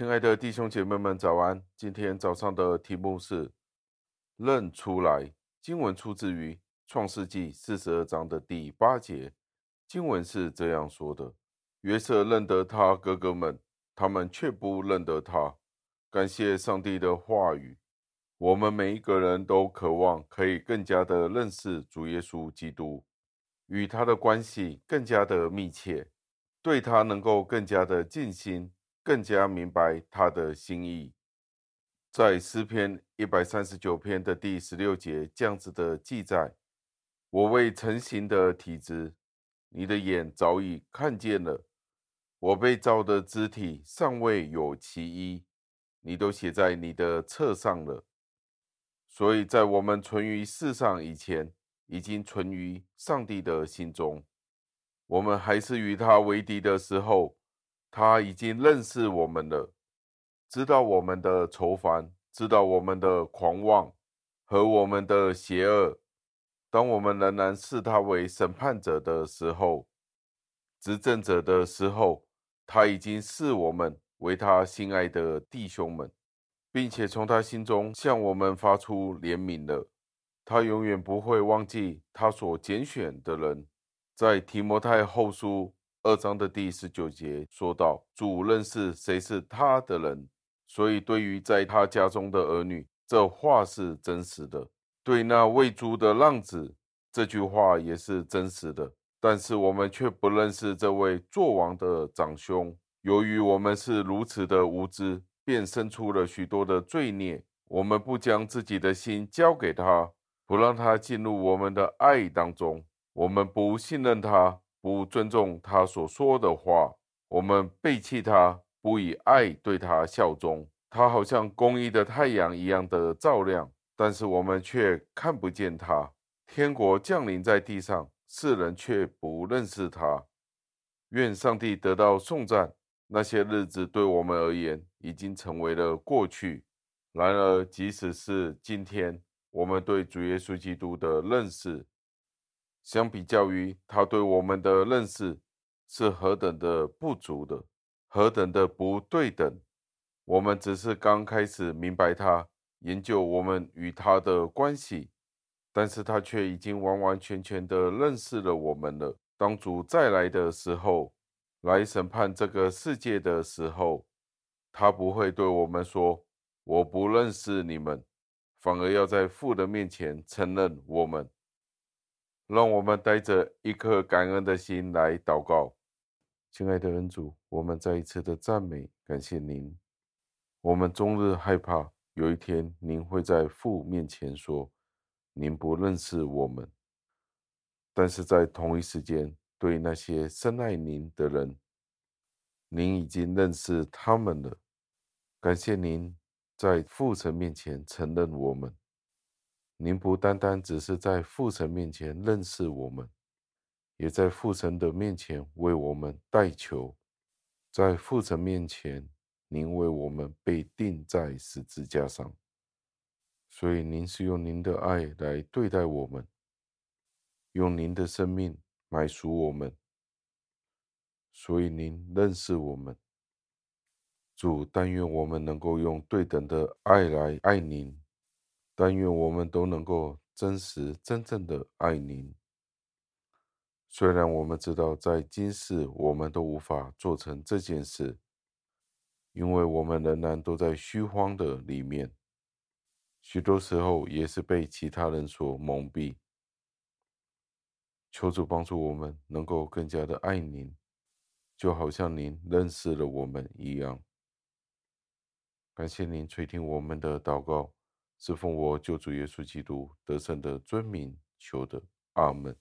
亲爱的弟兄姐妹们，早安！今天早上的题目是“认出来”。经文出自于创世纪四十二章的第八节。经文是这样说的：“约瑟认得他哥哥们，他们却不认得他。”感谢上帝的话语。我们每一个人都渴望可以更加的认识主耶稣基督，与他的关系更加的密切，对他能够更加的尽心，更加明白他的心意。在诗篇一百三十九篇的第十六节，这样子的记载：“我未成形的体质，你的眼早已看见了；我被造的肢体，尚未有其一，你都写在你的册上了。”所以在我们存于世上以前，已经存于上帝的心中。我们还是与他为敌的时候，他已经认识我们了，知道我们的愁烦，知道我们的狂妄和我们的邪恶。当我们仍然视他为审判者的时候，执政者的时候，他已经视我们为他心爱的弟兄们。并且从他心中向我们发出怜悯了。他永远不会忘记他所拣选的人。在提摩太后书二章的第十九节说道：“主认识谁是他的人，所以对于在他家中的儿女，这话是真实的。对那喂猪的浪子，这句话也是真实的。但是我们却不认识这位作王的长兄，由于我们是如此的无知。”便生出了许多的罪孽。我们不将自己的心交给他，不让他进入我们的爱当中。我们不信任他，不尊重他所说的话。我们背弃他，不以爱对他效忠。他好像公义的太阳一样的照亮，但是我们却看不见他。天国降临在地上，世人却不认识他。愿上帝得到颂赞。那些日子对我们而言已经成为了过去。然而，即使是今天，我们对主耶稣基督的认识，相比较于他对我们的认识，是何等的不足的，何等的不对等。我们只是刚开始明白他，研究我们与他的关系，但是他却已经完完全全的认识了我们了。当主再来的时候，来审判这个世界的时候，他不会对我们说“我不认识你们”，反而要在父的面前承认我们。让我们带着一颗感恩的心来祷告，亲爱的恩主，我们再一次的赞美感谢您。我们终日害怕有一天您会在父面前说您不认识我们，但是在同一时间。对那些深爱您的人，您已经认识他们了。感谢您在父神面前承认我们。您不单单只是在父神面前认识我们，也在父神的面前为我们代求。在父神面前，您为我们被钉在十字架上，所以您是用您的爱来对待我们，用您的生命。买赎我们，所以您认识我们。主，但愿我们能够用对等的爱来爱您，但愿我们都能够真实、真正的爱您。虽然我们知道在今世我们都无法做成这件事，因为我们仍然都在虚荒的里面，许多时候也是被其他人所蒙蔽。求主帮助我们，能够更加的爱您，就好像您认识了我们一样。感谢您垂听我们的祷告，是奉我救主耶稣基督得胜的尊名求的，阿门。